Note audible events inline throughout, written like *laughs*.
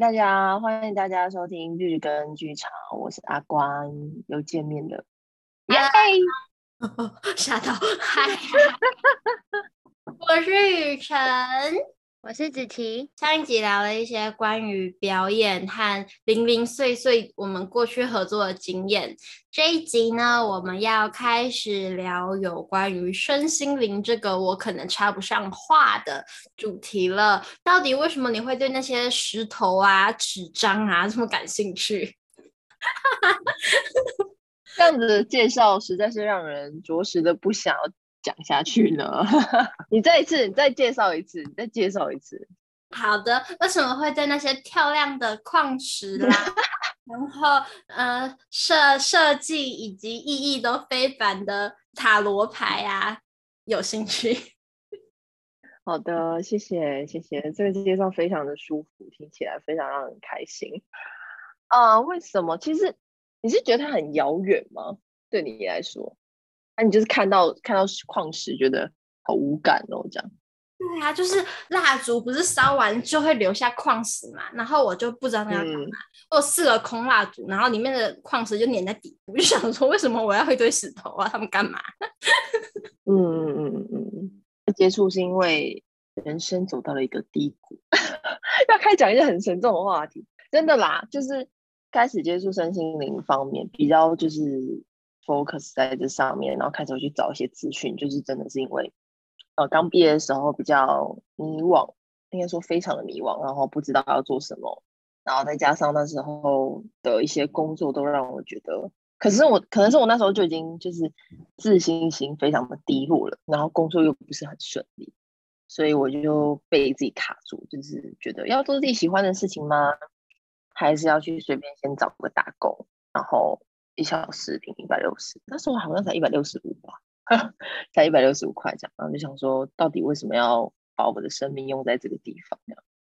大家，欢迎大家收听日更剧场，我是阿关，又见面了，耶！*laughs* 吓到，嗨，*laughs* 我是雨辰。我是子琪，上一集聊了一些关于表演和零零碎碎我们过去合作的经验。这一集呢，我们要开始聊有关于身心灵这个我可能插不上话的主题了。到底为什么你会对那些石头啊、纸张啊这么感兴趣？*laughs* 这样子的介绍实在是让人着实的不想要。讲下去呢？*laughs* 你再一次，你再介绍一次，你再介绍一次。好的，为什么会对那些漂亮的矿石啦，然后呃设设计以及意义都非凡的塔罗牌啊有兴趣？*laughs* 好的，谢谢谢谢，这个介绍非常的舒服，听起来非常让人开心。啊、呃，为什么？其实你是觉得它很遥远吗？对你来说？那、啊、你就是看到看到矿石，觉得好无感哦，这样。对啊，就是蜡烛不是烧完就会留下矿石嘛，然后我就不知道那要干嘛。嗯、我有四个空蜡烛，然后里面的矿石就粘在底部，*laughs* 就想说为什么我要一堆石头啊？他们干嘛？*laughs* 嗯嗯嗯嗯，接触是因为人生走到了一个低谷，*laughs* 要开始讲一些很沉重的话题，真的啦，就是开始接触身心灵方面比较就是。Focus 在这上面，然后开始去找一些资讯，就是真的是因为，呃，刚毕业的时候比较迷惘，应该说非常的迷惘，然后不知道要做什么，然后再加上那时候的一些工作都让我觉得，可是我可能是我那时候就已经就是自信心非常的低落了，然后工作又不是很顺利，所以我就被自己卡住，就是觉得要做自己喜欢的事情吗？还是要去随便先找个打工，然后。一小时平一百六十，那时候好像才一百六十五吧，才一百六十五块这样，然后就想说，到底为什么要把我的生命用在这个地方？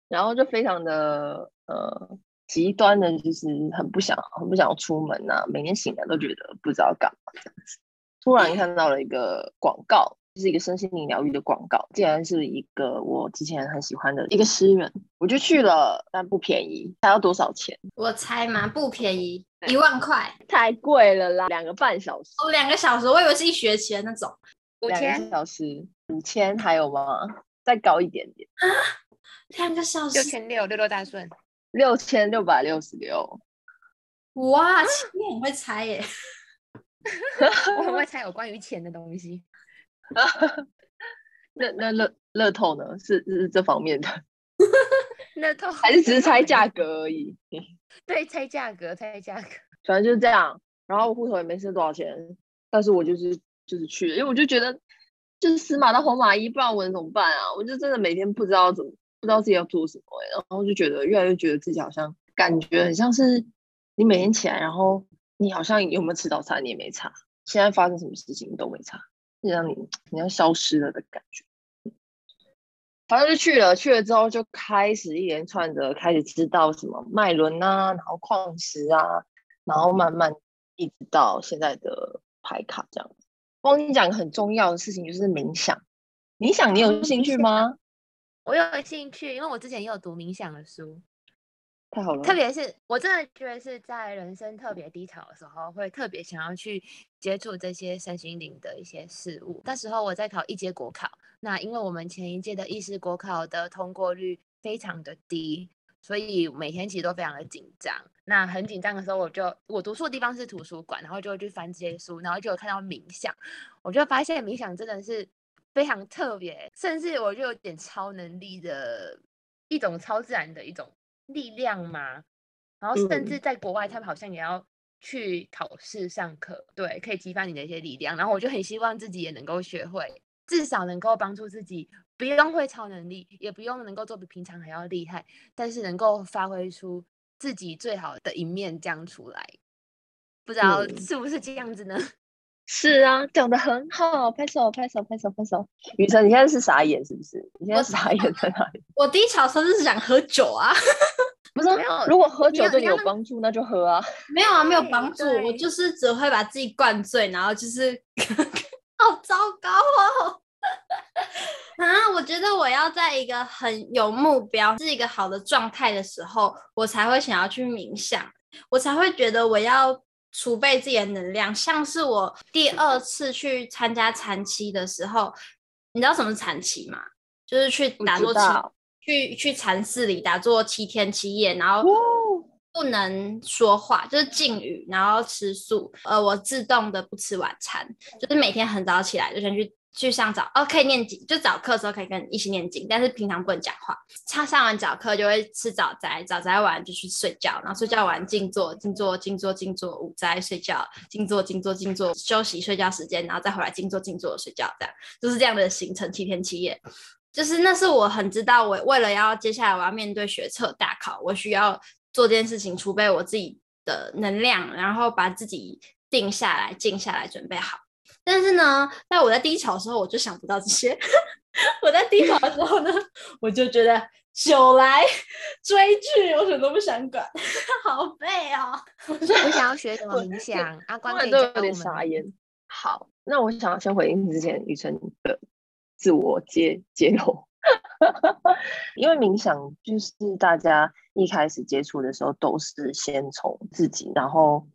然后就非常的呃极端的，就是很不想很不想出门呐，每天醒来都觉得不知道干嘛这样子。突然看到了一个广告。是一个身心灵疗愈的广告，竟然是一个我之前很喜欢的一个诗人，我就去了，但不便宜，还要多少钱？我猜嘛，不便宜，一万块，太贵了啦，两个半小时，哦，两个小时，我以为是一学期的那种，五千个小时，五千还有吗？再高一点点啊，两个小时，六千六，六六大顺，六千六百六十六，哇，你很会猜耶，*laughs* 我很会猜有关于钱的东西。*laughs* 那那乐乐透呢？是是这方面的，*laughs* 乐透 *laughs* 还是只是猜价格而已？对，猜价格，猜价格，反正就是这样。然后我户头也没剩多少钱，但是我就是就是去了，因为我就觉得就是死马当活马医，不然我能怎么办啊？我就真的每天不知道怎么，不知道自己要做什么，然后就觉得越来越觉得自己好像感觉很像是你每天起来，然后你好像有没有吃早餐你也没差，现在发生什么事情你都没差。是让你你要消失了的感觉，反正就去了，去了之后就开始一连串的开始知道什么脉轮啊，然后矿石啊，然后慢慢一直到现在的牌卡这样。我跟你讲个很重要的事情，就是冥想。冥想你有兴趣吗？我有兴趣，因为我之前也有读冥想的书。太好了，特别是我真的觉得是在人生特别低潮的时候，会特别想要去接触这些身心灵的一些事物。那时候我在考一阶国考，那因为我们前一届的医师国考的通过率非常的低，所以每天其实都非常的紧张。那很紧张的时候，我就我读书的地方是图书馆，然后就会去翻这些书，然后就有看到冥想，我就发现冥想真的是非常特别，甚至我就有点超能力的一种超自然的一种。力量嘛，然后甚至在国外，他们好像也要去考试上课，嗯、对，可以激发你的一些力量。然后我就很希望自己也能够学会，至少能够帮助自己，不用会超能力，也不用能够做比平常还要厉害，但是能够发挥出自己最好的一面，这样出来，不知道是不是这样子呢？嗯 *laughs* 是啊，讲的很好，拍手拍手拍手拍手。雨辰，你现在是傻眼是不是？你现在傻眼在哪里？我低潮时候是想喝酒啊，不是没有。如果喝酒对你有帮助，那就喝啊。没有啊，没有帮助，我就是只会把自己灌醉，然后就是 *laughs* 好糟糕哦。*laughs* 啊，我觉得我要在一个很有目标、是一个好的状态的时候，我才会想要去冥想，我才会觉得我要储备自己的能量。像是我第二次去参加禅期的时候，你知道什么是禅七吗？就是去打坐七，去去禅寺里打坐七天七夜，然后不能说话，就是禁语，然后吃素。呃，我自动的不吃晚餐，就是每天很早起来就先去。去上早哦，可以念经，就早课的时候可以跟你一起念经，但是平常不能讲话。他上完早课就会吃早斋，早斋完就去睡觉，然后睡觉完静坐，静坐，静坐，静坐，午斋睡觉，静坐，静坐，静坐，休息睡觉时间，然后再回来静坐，静坐睡觉，这样就是这样的行程，七天七夜。就是那是我很知道，我为了要接下来我要面对学测大考，我需要做这件事情，储备我自己的能量，然后把自己定下来，静下来，准备好。但是呢，在我在低潮的时候，我就想不到这些。*laughs* 我在低潮的时候呢，我就觉得酒来追剧，我什么都不想管，好背哦。我想要学什 *laughs* 么冥想，*laughs* 阿关都有点傻眼。好，那我想要先回应之前雨辰的自我揭揭露，*laughs* 因为冥想就是大家一开始接触的时候，都是先从自己，然后。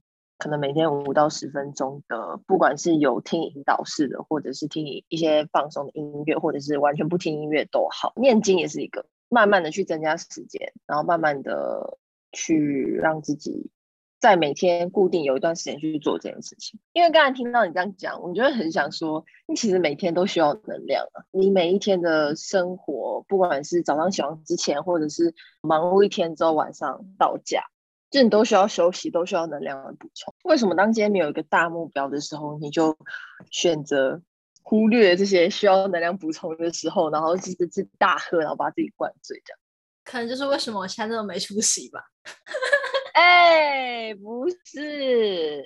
可能每天五到十分钟的，不管是有听引导式的，或者是听一些放松的音乐，或者是完全不听音乐都好。念经也是一个，慢慢的去增加时间，然后慢慢的去让自己在每天固定有一段时间去做这件事情。因为刚才听到你这样讲，我觉得很想说，你其实每天都需要能量啊。你每一天的生活，不管是早上起床之前，或者是忙碌一天之后晚上到家。就你都需要休息，都需要能量的补充。为什么当今天没有一个大目标的时候，你就选择忽略这些需要能量补充的时候，然后自己大喝，然后把自己灌醉，这样？可能就是为什么我现在这么没出息吧？哎，不是，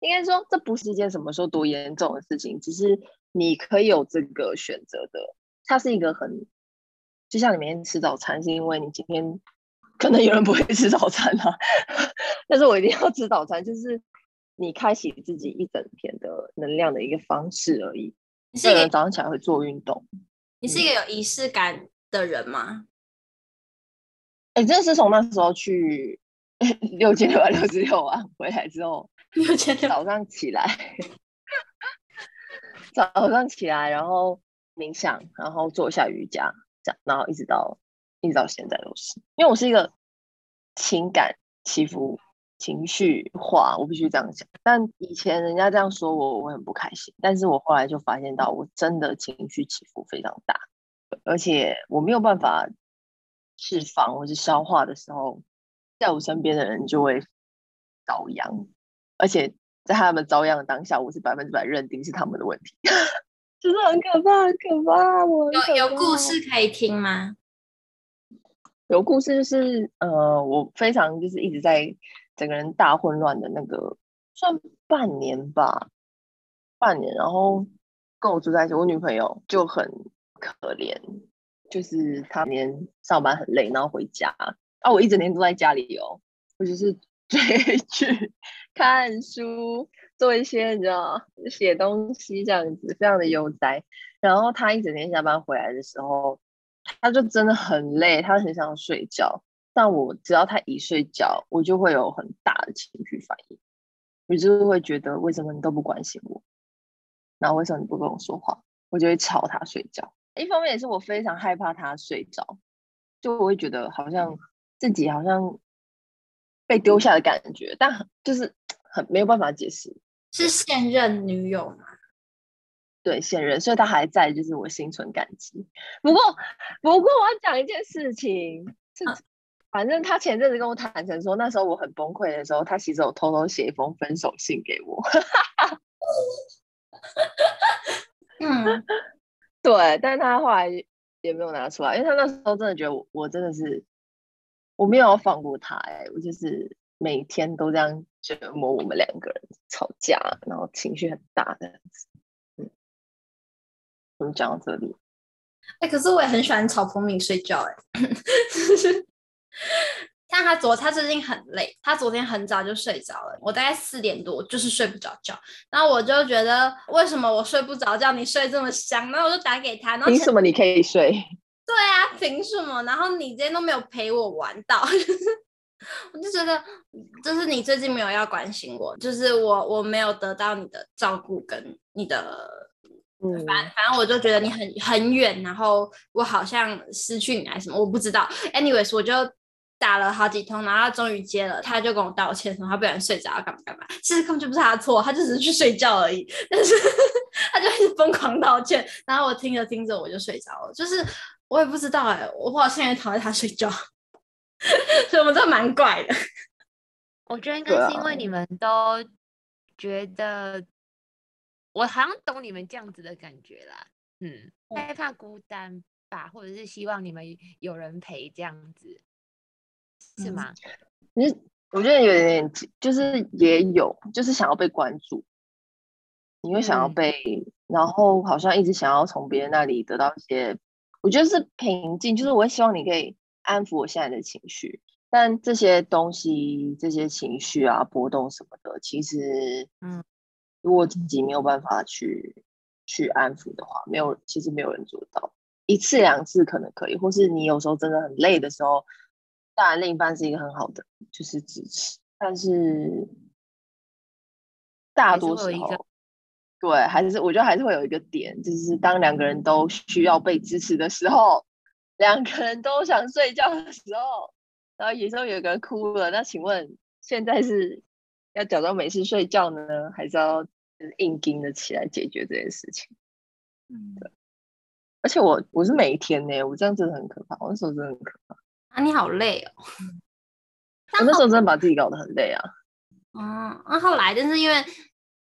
应该说这不是一件什么时候多严重的事情，只是你可以有这个选择的。它是一个很，就像你每天吃早餐，是因为你今天。可能有人不会吃早餐啊，*laughs* 但是我一定要吃早餐，就是你开启自己一整天的能量的一个方式而已。你是一个早上起来会做运动，你是一个有仪式感的人吗？哎、嗯，这是从那时候去 *laughs* 六千六百六十六万回来之后，*laughs* 六千六早上起来，*laughs* 早上起来，然后冥想，然后做一下瑜伽，这样，然后一直到。一直到现在都是，因为我是一个情感起伏、情绪化，我必须这样讲。但以前人家这样说我，我很不开心。但是我后来就发现到，我真的情绪起伏非常大，而且我没有办法释放或是消化的时候，在我身边的人就会遭殃，而且在他们遭殃的当下，我是百分之百认定是他们的问题，*laughs* 就是很可怕，很可怕。我有有故事可以听吗？有故事就是，呃，我非常就是一直在整个人大混乱的那个，算半年吧，半年，然后跟我住在一起，我女朋友就很可怜，就是她每天上班很累，然后回家，啊，我一整天都在家里哦，我就是 *laughs* 追剧、看书、做一些你知道写东西这样子，非常的悠哉。然后他一整天下班回来的时候。他就真的很累，他很想睡觉。但我只要他一睡觉，我就会有很大的情绪反应，我就会觉得为什么你都不关心我，然后为什么你不跟我说话，我就会吵他睡觉。一方面也是我非常害怕他睡着，就我会觉得好像自己好像被丢下的感觉，但很就是 *tsk* 很没有办法解释。是现任女友吗？对，现任，所以他还在，就是我心存感激。不过，不过我要讲一件事情，是反正他前阵子跟我坦诚说，那时候我很崩溃的时候，他其实有偷偷写一封分手信给我。*laughs* 嗯，*laughs* 对，但他后来也没有拿出来，因为他那时候真的觉得我，我真的是我没有要放过他，哎，我就是每天都这样折磨我们两个人吵架，然后情绪很大这样子。我们讲到这里？哎、欸，可是我也很喜欢吵彭敏睡觉、欸。哎，*laughs* 但他昨他最近很累，他昨天很早就睡着了。我大概四点多就是睡不着觉，然后我就觉得为什么我睡不着觉，你睡这么香？然后我就打给他，然后凭什么你可以睡？对啊，凭什么？然后你今天都没有陪我玩到，*laughs* 就是我就觉得就是你最近没有要关心我，就是我我没有得到你的照顾跟你的。反反正我就觉得你很很远，然后我好像失去你还是什么，我不知道。Anyways，我就打了好几通，然后他终于接了，他就跟我道歉，说他不小心睡着，干嘛干嘛。其实根本就不是他的错，他就只是去睡觉而已。*laughs* 但是 *laughs* 他就一直疯狂道歉，然后我听着听着我就睡着了。就是我也不知道哎、欸，我好像也讨厌他睡觉，*laughs* 所以我们都蛮怪的。我觉得应该是因为你们都觉得。我好像懂你们这样子的感觉啦，嗯，害怕孤单吧，或者是希望你们有人陪这样子，是吗？其实我觉得有点，就是也有，就是想要被关注，你会想要被，嗯、然后好像一直想要从别人那里得到一些，我觉得是平静，就是我会希望你可以安抚我现在的情绪，但这些东西、这些情绪啊、波动什么的，其实，嗯。如果自己没有办法去去安抚的话，没有，其实没有人做到。一次两次可能可以，或是你有时候真的很累的时候，当然另一半是一个很好的就是支持，但是大多时候，对，还是我觉得还是会有一个点，就是当两个人都需要被支持的时候，两个人都想睡觉的时候，然后有时候有个人哭了，那请问现在是要假装没事睡觉呢，还是要？就是硬撑的起来解决这件事情，嗯，对。而且我我是每一天呢，我这样真的很可怕。我那时候真的很可怕啊！你好累哦，我那时候真的把自己搞得很累啊。嗯，那后来就是因为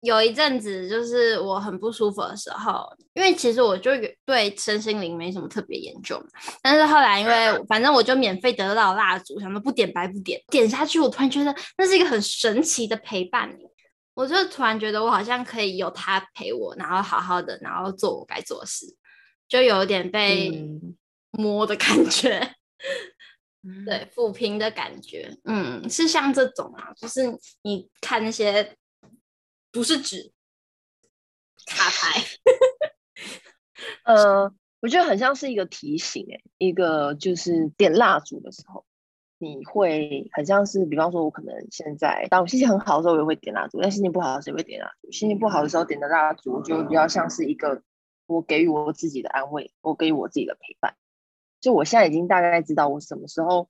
有一阵子就是我很不舒服的时候，因为其实我就对身心灵没什么特别研究，但是后来因为 *laughs* 反正我就免费得到蜡烛，想说不点白不点，点下去，我突然觉得那是一个很神奇的陪伴。我就突然觉得我好像可以有他陪我，然后好好的，然后做我该做的事，就有点被摸的感觉，嗯、*laughs* 对，抚平的感觉，嗯，是像这种啊，就是你看那些不是纸 *laughs* 卡牌，呃，我觉得很像是一个提醒，哎，一个就是点蜡烛的时候。你会很像是，比方说，我可能现在当我心情很好的时候，我也会点蜡烛；但心情不好的时候，也会点蜡烛。心情不好的时候点的蜡烛，就比较像是一个我给予我自己的安慰，我给予我自己的陪伴。就我现在已经大概知道，我什么时候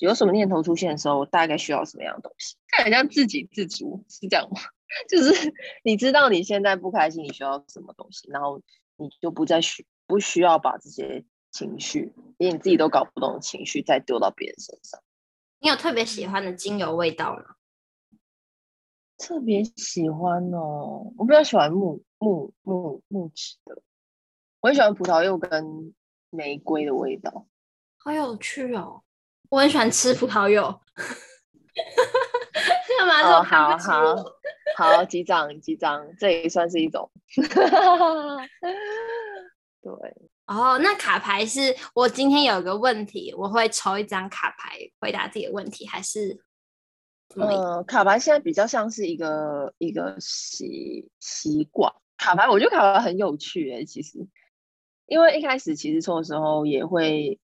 有什么念头出现的时候，我大概需要什么样的东西。看很像自给自足，是这样吗？*laughs* 就是你知道你现在不开心，你需要什么东西，然后你就不再需不需要把这些。情绪，连你自己都搞不懂的情绪，再丢到别人身上。你有特别喜欢的精油味道吗？特别喜欢哦，我比较喜欢木木木木质的，我很喜欢葡萄柚跟玫瑰的味道，好有趣哦。我很喜欢吃葡萄柚，*laughs* 干嘛说好好 *laughs* *laughs* 好，击掌击掌，这也算是一种，*laughs* 对。哦，那卡牌是我今天有个问题，我会抽一张卡牌回答自己的问题，还是？呃，卡牌现在比较像是一个一个习习惯。卡牌我觉得卡牌很有趣诶，其实，因为一开始其实抽的时候也会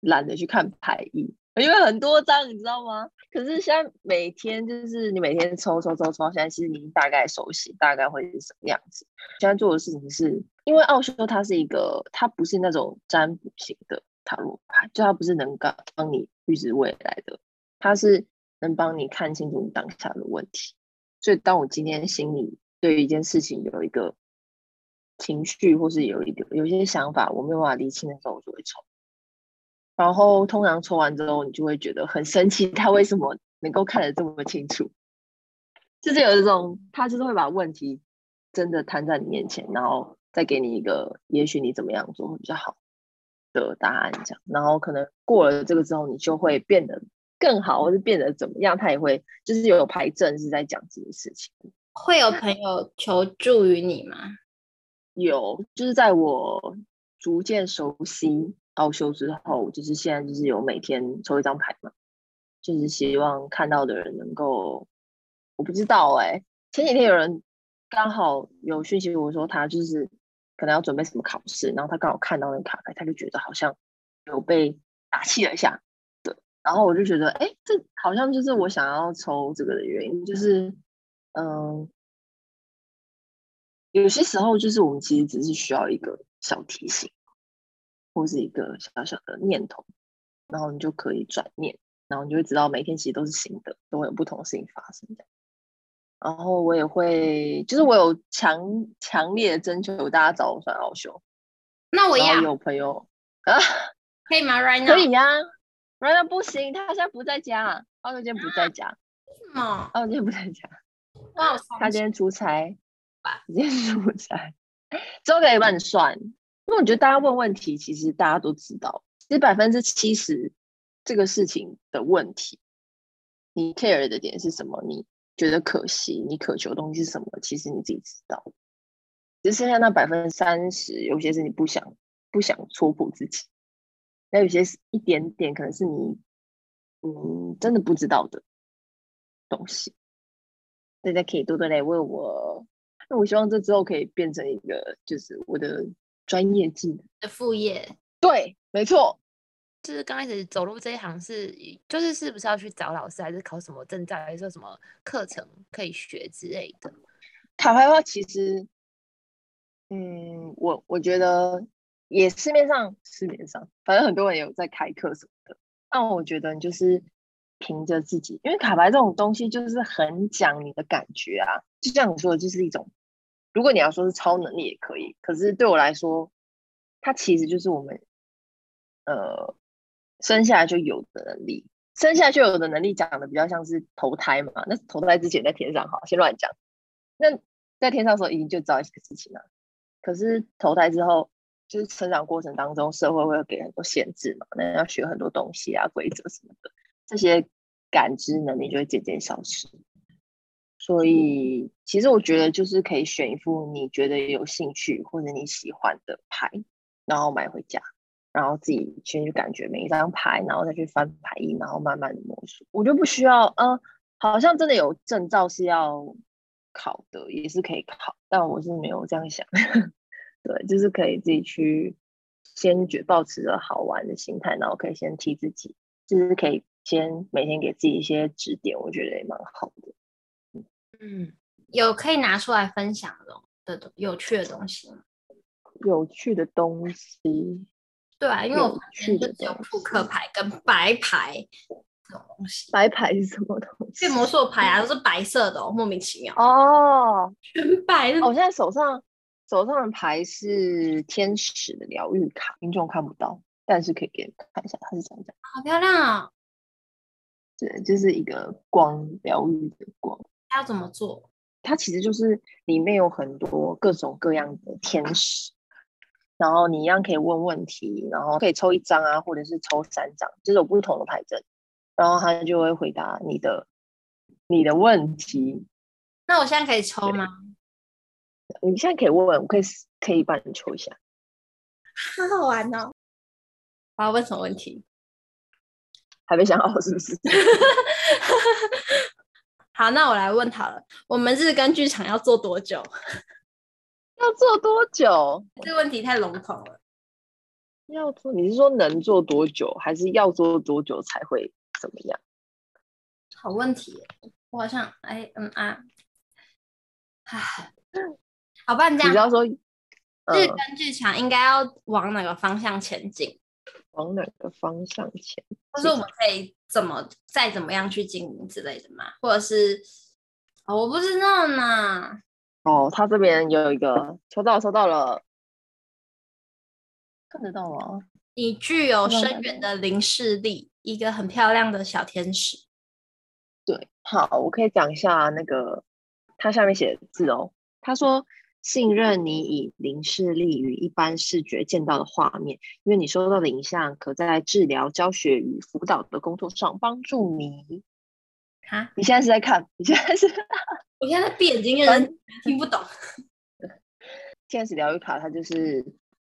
懒得去看牌意，因为很多张，你知道吗？可是现在每天就是你每天抽抽抽抽，现在其实你大概熟悉，大概会是什么样子。现在做的事情是。因为奥修它是一个，它不是那种占卜型的塔罗牌，就它不是能够帮你预知未来的，它是能帮你看清楚你当下的问题。所以当我今天心里对一件事情有一个情绪，或是有一个有一些想法，我没有办法理清的时候，我就会抽。然后通常抽完之后，你就会觉得很神奇，他为什么能够看得这么清楚？就是有一种，他就是会把问题真的摊在你面前，然后。再给你一个，也许你怎么样做会比较好的答案，这样，然后可能过了这个之后，你就会变得更好，或是变得怎么样，他也会就是有牌阵是在讲这件事情。会有朋友求助于你吗？有，就是在我逐渐熟悉奥修之后，就是现在就是有每天抽一张牌嘛，就是希望看到的人能够，我不知道哎、前几天有人刚好有讯息我说他就是可能要准备什么考试，然后他刚好看到那卡牌，他就觉得好像有被打气了一下，对，然后我就觉得哎、这好像就是我想要抽这个的原因，就是嗯。有些时候，就是我们其实只是需要一个小提醒，或是一个小小的念头，然后你就可以转念，然后你就会知道每天其实都是新的，都会有不同的事情发生的。然后我也会，就是我有强强烈的征求大家找我算奥修。那我也有朋友 *laughs* 啊，可以吗？Right now 可以呀，Right now 不行，他现在不在家，奥修今天不在家。为什么？奥修今天不在家。哇，他今天出差。今天出差，之后可以帮你算，因为我觉得大家问问题，其实大家都知道，其实百分之七十这个事情的问题，你 care 的点是什么？你觉得可惜，你渴求的东西是什么？其实你自己知道，只剩下那百分之三十，有些是你不想不想戳破自己，那有些是一点点，可能是你嗯真的不知道的东西，大家可以多多来问我。那我希望这之后可以变成一个，就是我的专业技能的副业。对，没错，就是刚开始走入这一行是，就是是不是要去找老师，还是考什么证照，还是说什么课程可以学之类的？卡牌的话，其实，嗯，我我觉得也市面上市面上，反正很多人有在开课什么的。但我觉得你就是凭着自己，因为卡牌这种东西就是很讲你的感觉啊，就像你说的，就是一种。如果你要说是超能力也可以，可是对我来说，它其实就是我们呃生下来就有的能力。生下来就有的能力讲的比较像是投胎嘛，那投胎之前在天上，好，先乱讲。那在天上的时候已经就知道一些事情了，可是投胎之后，就是成长过程当中，社会会给很多限制嘛，那要学很多东西啊，规则什么的，这些感知能力就会渐渐消失。所以，其实我觉得就是可以选一副你觉得有兴趣或者你喜欢的牌，然后买回家，然后自己先去感觉每一张牌，然后再去翻牌意，然后慢慢的摸索。我就不需要，嗯、呃，好像真的有证照是要考的，也是可以考，但我是没有这样想。*laughs* 对，就是可以自己去先觉保持着好玩的心态，然后可以先替自己，就是可以先每天给自己一些指点，我觉得也蛮好的。嗯，有可以拿出来分享的的有趣的东西吗？有趣的东西，对啊，因为我们就只有扑克牌跟白牌这种东西。白牌是什么东西？变魔术牌啊，*laughs* 都是白色的哦，莫名其妙哦，全白的。我现在手上手上的牌是天使的疗愈卡，听众看不到，但是可以给你看一下，它是怎样的。好漂亮啊！对，就是一个光疗愈的光。它要怎么做？它其实就是里面有很多各种各样的天使，然后你一样可以问问题，然后可以抽一张啊，或者是抽三张，就是有不同的牌阵，然后他就会回答你的你的问题。那我现在可以抽吗？你现在可以问，我可以可以帮你抽一下。好 *laughs* 好玩哦！我要问什么问题？还没想好是不是？*laughs* 好，那我来问他了。我们日更剧场要做多久？*laughs* 要做多久？这个问题太笼统了。要做，你是说能做多久，还是要做多久才会怎么样？好问题，我好像哎嗯啊，唉，好吧，你这样。你要说，嗯、日更剧场应该要往哪个方向前进？往哪个方向前？或是我们可以怎么再怎么样去经营之类的吗？或者是、哦、我不知道呢。哦，他这边有一个抽到，抽到了，看得到吗？你具有深远的灵视力，一个很漂亮的小天使。对，好，我可以讲一下那个他下面写的字哦。他说。信任你以零视力与一般视觉见到的画面，因为你收到的影像可在治疗、教学与辅导的工作上帮助你。啊？你现在是在看？你现在是？我现在闭眼睛，人听不懂。*laughs* 天使疗愈卡，它就是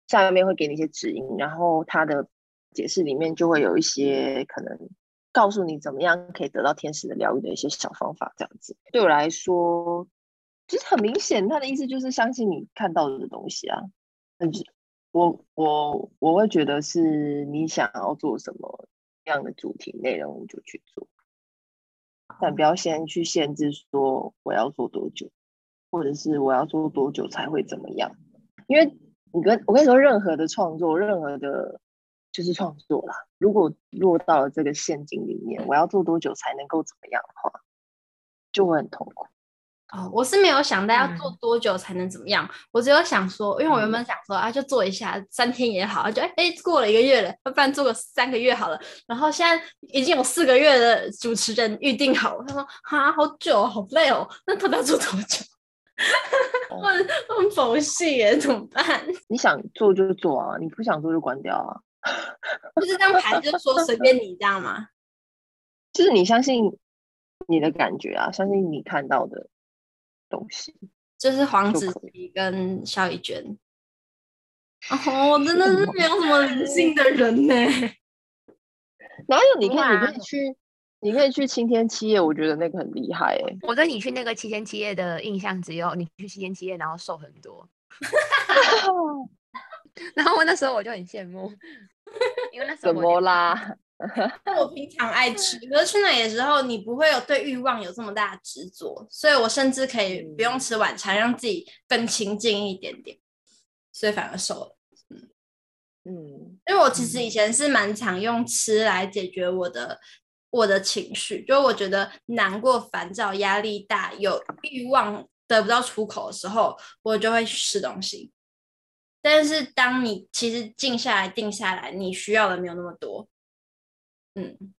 下面会给你一些指引，然后它的解释里面就会有一些可能告诉你怎么样可以得到天使的疗愈的一些小方法，这样子对我来说，其实很明显，他的意思就是相信你看到的东西啊。但是，我我我会觉得是你想要做什么样的主题内容，你就去做，但不要先去限制说我要做多久，或者是我要做多久才会怎么样，因为你跟我跟你说，任何的创作，任何的。就是创作啦。如果落到了这个陷阱里面，我要做多久才能够怎么样的话，就会很痛苦。哦，我是没有想到要做多久才能怎么样，嗯、我只有想说，因为我原本想说啊，就做一下三天也好，就哎哎过了一个月了，要不然做个三个月好了。然后现在已经有四个月的主持人预定好了，他说哈好久好累哦，那他要做多久？*laughs* 我很佛系耶，怎么办？你想做就做啊，你不想做就关掉啊。*laughs* 就是这样排，就是说随便你这样吗？*laughs* 就是你相信你的感觉啊，相信你看到的东西。就是黄子琪跟萧逸娟。哦，*laughs* 我真的是没有什么人性的人呢。*laughs* 哪有？你可以，你可以去，你可以去七天七夜，我觉得那个很厉害哎。我对你去那个七天七夜的印象只有你去七天七夜，然后瘦很多。*laughs* 然后我那时候我就很羡慕。因为那时候怎么啦？*laughs* 我平常爱吃，可是去那里的时候，你不会有对欲望有这么大的执着，所以我甚至可以不用吃晚餐，让自己更清静一点点，所以反而瘦了。嗯嗯，因为我其实以前是蛮常用吃来解决我的我的情绪，就我觉得难过、烦躁、压力大、有欲望得不到出口的时候，我就会吃东西。但是当你其实静下来、定下来，你需要的没有那么多。嗯，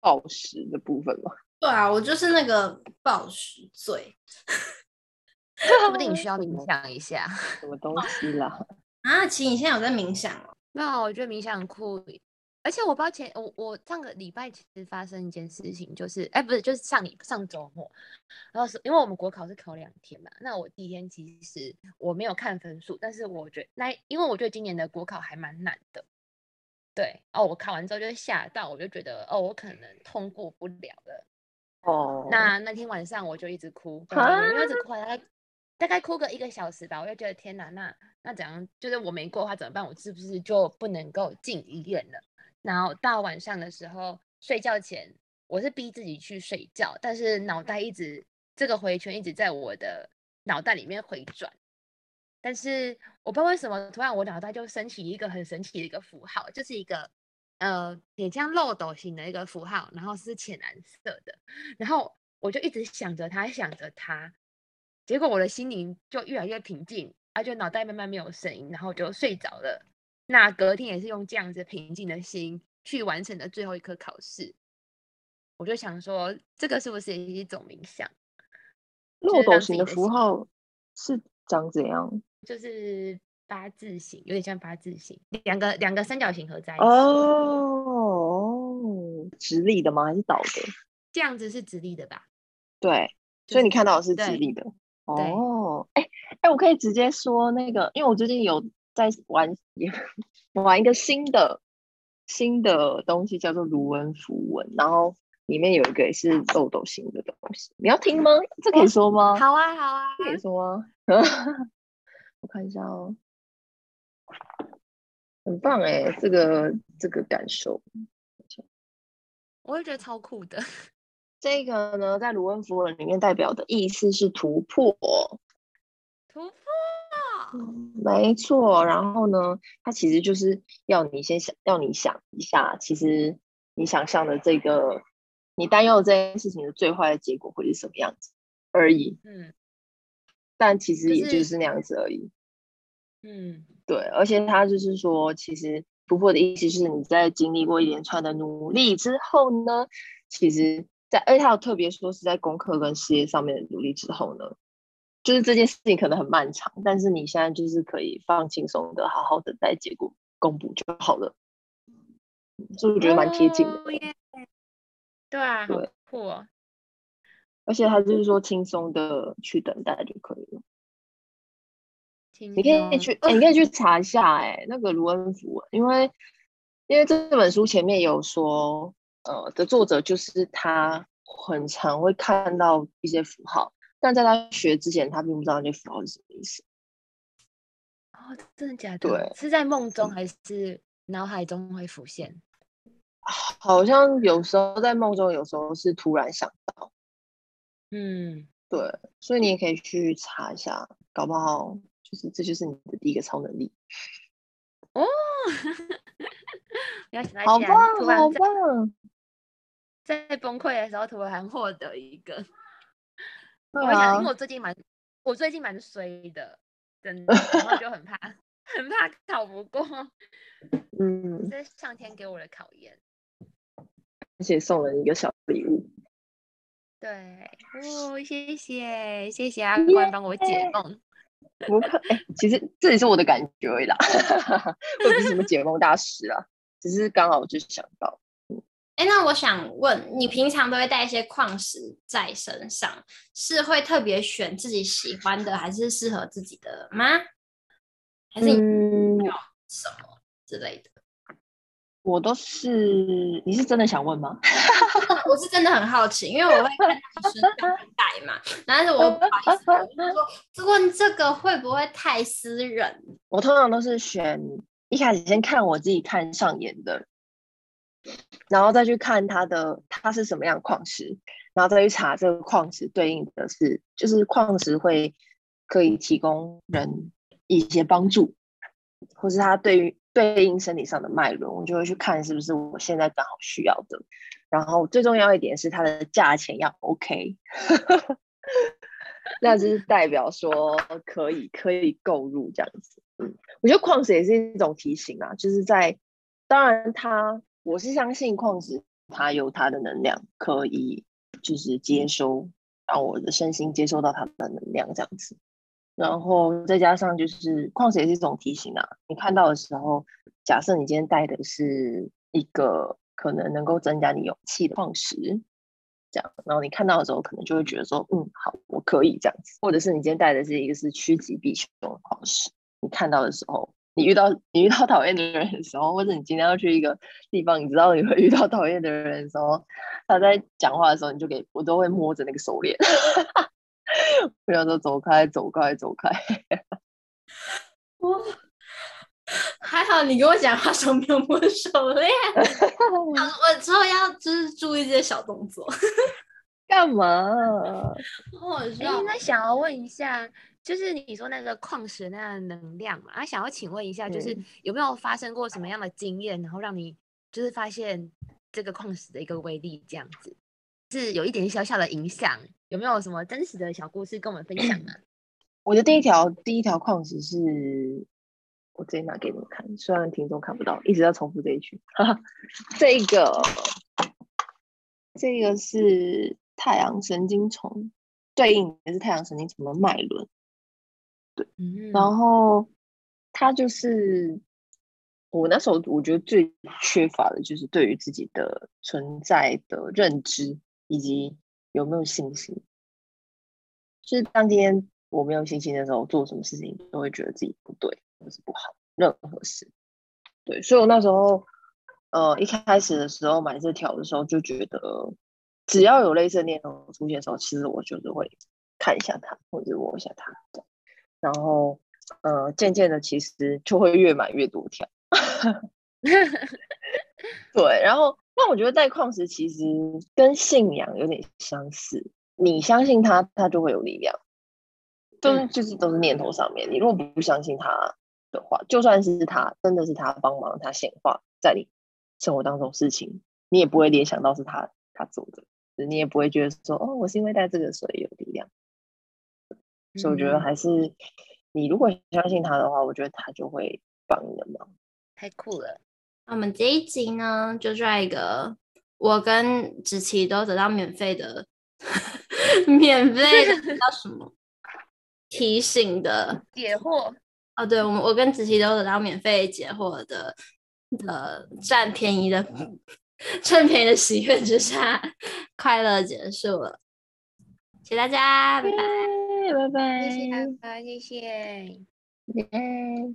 暴食的部分吗？*laughs* 对啊，我就是那个暴食罪。*laughs* 说不定你需要冥想一下。什么东西啦？*laughs* 啊，其实你现在有在冥想哦？没有，我觉得冥想很酷。而且我抱歉，我我上个礼拜其实发生一件事情，就是哎，不是，就是上礼上周末，然后是因为我们国考是考两天嘛，那我第一天其实我没有看分数，但是我觉得那因为我觉得今年的国考还蛮难的，对哦，我考完之后就吓到，我就觉得哦，我可能通过不了了，哦，那那天晚上我就一直哭，因为一直哭，大概大概哭个一个小时吧，我就觉得天哪，那那怎样？就是我没过的话怎么办？我是不是就不能够进医院了？然后到晚上的时候睡觉前，我是逼自己去睡觉，但是脑袋一直这个回圈一直在我的脑袋里面回转，但是我不知道为什么，突然我脑袋就升起一个很神奇的一个符号，就是一个呃，也像漏斗形的一个符号，然后是浅蓝色的，然后我就一直想着它，想着它，结果我的心灵就越来越平静，而且脑袋慢慢没有声音，然后就睡着了。那隔天也是用这样子平静的心去完成的最后一科考试，我就想说，这个是不是也是一种冥想？漏斗形的符号是长怎样？就是八字形，有点像八字形，两个两个三角形合在一起。哦，直立的吗？还是倒的？*laughs* 这样子是直立的吧？对，所以你看到的是直立的。哦，哎哎，我可以直接说那个，因为我最近有。在玩 *laughs* 玩一个新的新的东西，叫做卢恩符文，然后里面有一个也是漏斗型的东西，你要听吗？这可以说吗？好啊，好啊，可以说吗？*laughs* 我看一下哦，很棒哎，这个这个感受，我也觉得超酷的。*laughs* 这个呢，在卢恩符文里面代表的意思是突破，突破。嗯，没错，然后呢，它其实就是要你先想，要你想一下，其实你想象的这个，你担忧的这件事情的最坏的结果会是什么样子而已。嗯，但其实也就是那样子而已。嗯，对，而且他就是说，其实突破的意思是你在经历过一连串的努力之后呢，其实在，而且他有特别说是在功课跟事业上面的努力之后呢。就是这件事情可能很漫长，但是你现在就是可以放轻松的，好好等待结果公布就好了。所以我觉得蛮贴近的。Oh, yeah. 对啊，对，酷哦。而且他就是说轻松的去等待就可以了。你可以去，欸，你可以去查一下，欸，哎，那个卢恩符，因为因为这本书前面有说，呃，的作者就是他很常会看到一些符号，但在他学之前，他并不知道那些符号是什么意思。哦，真的假的？对，是在梦中还是脑海中会浮现？好像有时候在梦中，有时候是突然想到。嗯，对，所以你也可以去查一下，搞不好就是这就是你的第一个超能力。哦，*laughs* 好棒，好棒！在崩溃的时候突然获得一个，*laughs* 我想，因为我最近蛮，我最近蛮衰的，真的，然后就很怕，*laughs* 很怕考不过。嗯，这是上天给我的考验。而且送了一个小礼物。对，哦，谢谢，谢谢阿关帮我解梦。*laughs* 不客，哎、欸，其实这也是我的感觉而已啦，我不是什么解梦大师啦，只是刚好我就是想到。哎、欸，那我想问，你平常都会带一些矿石在身上，是会特别选自己喜欢的，还是适合自己的吗？还是你要什么之类的？我都是，你是真的想问吗？*laughs* 我是真的很好奇，因为我会看他身上带嘛，但是我不好意思，我说问这个会不会太私人？我通常都是选一开始先看我自己看上眼的，然后再去看它的它是什么样矿石，然后再去查这个矿石对应的是，就是矿石会可以提供人一些帮助，或是它对于。对应身体上的脉轮，我就会去看是不是我现在刚好需要的。然后最重要一点是它的价钱要 OK，*laughs* 那就是代表说可以可以购入这样子。嗯，我觉得矿石也是一种提醒啊，就是在当然它我是相信矿石它有它的能量，可以就是接收让我的身心接收到它的能量这样子。然后再加上就是矿石也是一种提醒啊，你看到的时候，假设你今天带的是一个可能能够增加你勇气的矿石，这样，然后你看到的时候，可能就会觉得说，嗯，好，我可以这样子。或者是你今天带的是一个是趋吉避凶的矿石，你看到的时候，你遇到你遇到讨厌的人的时候，或者你今天要去一个地方，你知道你会遇到讨厌的人的时候，他在讲话的时候，你就给我都会摸着那个手链。不要说走开，走开，走开。*laughs* 我还好，你跟我讲话时候没有摸手链。*laughs* 我之后要就是注意这些小动作。*laughs* 干嘛？我知道。那想要问一下，就是你说那个矿石那样的能量嘛？啊，想要请问一下，就是有没有发生过什么样的经验，然后让你就是发现这个矿石的一个威力这样子？是有一点小小的影响，有没有什么真实的小故事跟我们分享呢？*clears throat* 我的第一条第一条矿石是，我直接拿给你们看，虽然听众看不到，一直在重复这一句。*laughs* 这个这个是太阳神经丛，对应的是太阳神经丛的脉轮。对，嗯、然后它就是我那时候我觉得最缺乏的就是对于自己的存在的认知。以及有没有信心？就是当今天我没有信心的时候，做什么事情都会觉得自己不对或是不好，任何事。对，所以我那时候，呃，一开始的时候买这条的时候，就觉得只要有类似的念头出现的时候，其实我就是会看一下它，或者摸一下它。然后，呃，渐渐的，其实就会越买越多条。*laughs* 对，然后。那我觉得带矿石其实跟信仰有点相似，你相信它，它就会有力量。都是就是都是念头上面，你如果不相信它的话，就算是它真的是它帮忙，它显化在你生活当中事情，你也不会联想到是他他做的，你也不会觉得说哦，我是因为带这个所以有力量。所以我觉得还是你如果相信他的话，我觉得他就会帮你的忙。太酷了。那我们这一集呢，就做一个我跟子琪都得到免费的，*laughs* 免费的叫什么？提醒的 *laughs* 解惑。哦，对，我们我跟子琪都得到免费解惑的，呃，占便宜的 *laughs* 趁便宜的喜悦之下，快乐结束了，谢谢大家，拜拜，拜拜，谢谢，拜拜，谢谢，耶。